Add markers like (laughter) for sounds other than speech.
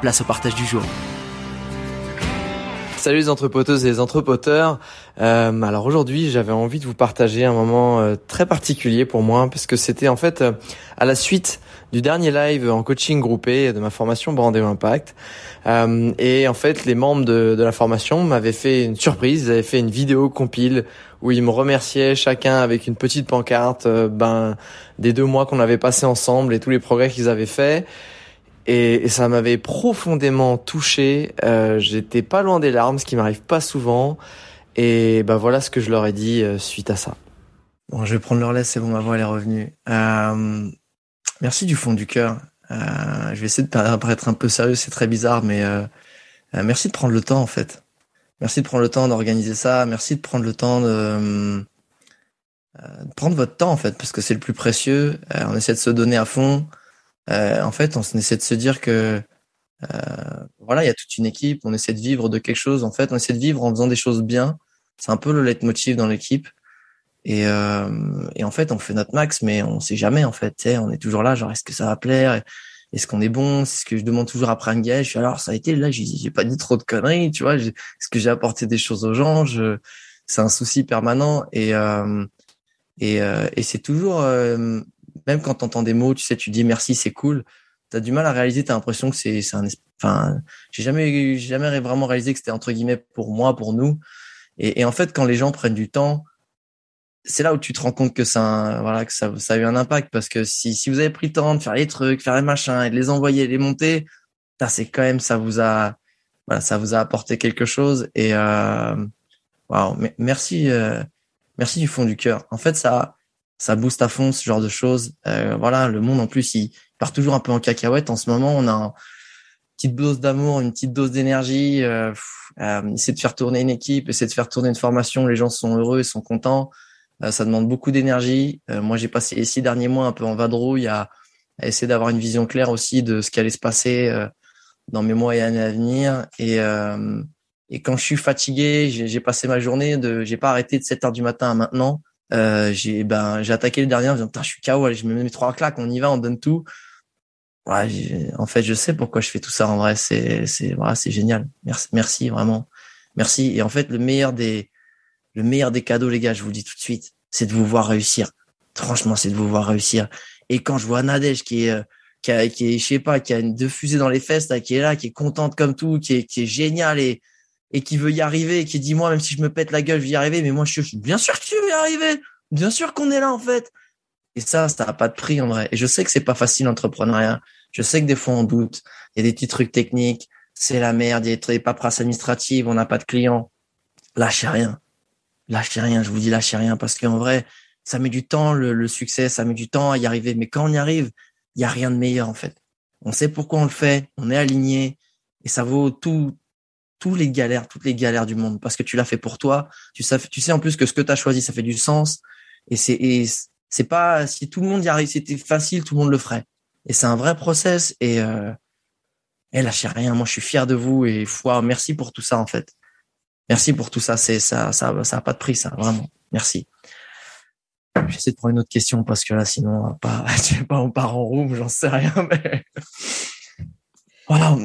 place au partage du jour. Salut les entrepoteuses et les entrepoteurs. Euh, alors aujourd'hui, j'avais envie de vous partager un moment euh, très particulier pour moi parce que c'était en fait euh, à la suite du dernier live en coaching groupé de ma formation Brandéo Impact. Euh, et en fait, les membres de, de la formation m'avaient fait une surprise. Ils avaient fait une vidéo compile où ils me remerciaient chacun avec une petite pancarte ben des deux mois qu'on avait passé ensemble et tous les progrès qu'ils avaient faits et, ça m'avait profondément touché. Euh, J'étais pas loin des larmes, ce qui m'arrive pas souvent. Et bah voilà ce que je leur ai dit euh, suite à ça. Bon, je vais prendre leur laisse, c'est bon, ma voix elle est revenue. Euh, merci du fond du cœur. Euh, je vais essayer de paraître un peu sérieux, c'est très bizarre, mais euh, euh, merci de prendre le temps en fait. Merci de prendre le temps d'organiser ça. Merci de prendre le temps de, de prendre votre temps en fait, parce que c'est le plus précieux. on essaie de se donner à fond. Euh, en fait, on essaie de se dire que euh, voilà, il y a toute une équipe, on essaie de vivre de quelque chose. En fait, on essaie de vivre en faisant des choses bien. C'est un peu le leitmotiv dans l'équipe. Et, euh, et en fait, on fait notre max, mais on sait jamais. En fait, on est toujours là. Genre, est-ce que ça va plaire? Est-ce qu'on est bon? C'est ce que je demande toujours après un gage. Je suis alors, ça a été là. J'ai pas dit trop de conneries, tu vois. Est-ce que j'ai apporté des choses aux gens? Je, C'est un souci permanent. Et euh, et, euh, et c'est toujours euh, même quand tu entends des mots, tu sais, tu dis merci, c'est cool. Tu as du mal à réaliser, tu as l'impression que c'est un enfin, j'ai jamais jamais vraiment réalisé que c'était entre guillemets pour moi, pour nous. Et, en fait, quand les gens prennent du temps, c'est là où tu te rends compte que ça voilà que ça, ça a eu un impact parce que si si vous avez pris le temps de faire les trucs, faire les machins et de les envoyer, les monter, c'est quand même ça vous a ça vous a apporté quelque chose et euh, merci euh, merci du fond du cœur. En fait, ça ça booste à fond ce genre de choses. Euh, voilà, le monde en plus il part toujours un peu en cacahuète. En ce moment, on a une petite dose d'amour, une petite dose d'énergie. Euh, euh, essayer de faire tourner une équipe, essayer de faire tourner une formation. Les gens sont heureux, ils sont contents. Euh, ça demande beaucoup d'énergie. Euh, moi, j'ai passé les derniers mois un peu en vadrouille à, à essayer d'avoir une vision claire aussi de ce qui allait se passer euh, dans mes mois et années à venir. Et et quand je suis fatigué, j'ai passé ma journée de, j'ai pas arrêté de 7 heures du matin à maintenant euh, j'ai ben j'ai attaqué le dernier en disant je suis KO, allez, je me mets trois claques, on y va, on donne tout. Ouais, en fait, je sais pourquoi je fais tout ça en vrai, c'est c'est voilà, c'est génial. Merci merci vraiment. Merci et en fait le meilleur des le meilleur des cadeaux les gars, je vous le dis tout de suite, c'est de vous voir réussir. Franchement, c'est de vous voir réussir. Et quand je vois Nadège qui est euh, qui, a, qui est je sais pas, qui a une deux fusées dans les fesses, là, qui est là, qui est contente comme tout, qui est qui est génial et et qui veut y arriver, qui dit moi même si je me pète la gueule, je vais y arriver, mais moi je suis bien sûr que tu veux y arriver, bien sûr qu'on est là en fait. Et ça, ça n'a pas de prix en vrai. Et je sais que c'est pas facile l'entrepreneuriat. Je sais que des fois on doute. Il y a des petits trucs techniques, c'est la merde, il y a des paperasses administratives, on n'a pas de clients. Lâchez rien, lâchez rien. Je vous dis lâchez rien parce qu'en vrai, ça met du temps le, le, succès, ça met du temps à y arriver. Mais quand on y arrive, il y a rien de meilleur en fait. On sait pourquoi on le fait, on est aligné et ça vaut tout tous les galères, toutes les galères du monde, parce que tu l'as fait pour toi. Tu sais, tu sais en plus que ce que tu as choisi, ça fait du sens. Et c'est, c'est pas si tout le monde y arrive, c'était facile, tout le monde le ferait. Et c'est un vrai process. Et euh, et lâchez rien. Moi, je suis fier de vous et foi. Merci pour tout ça en fait. Merci pour tout ça. C'est ça, ça, ça a pas de prix, ça vraiment. Merci. J'essaie de prendre une autre question parce que là, sinon, on pas, (laughs) je sais pas, on part en roue, j'en sais rien. Mais voilà.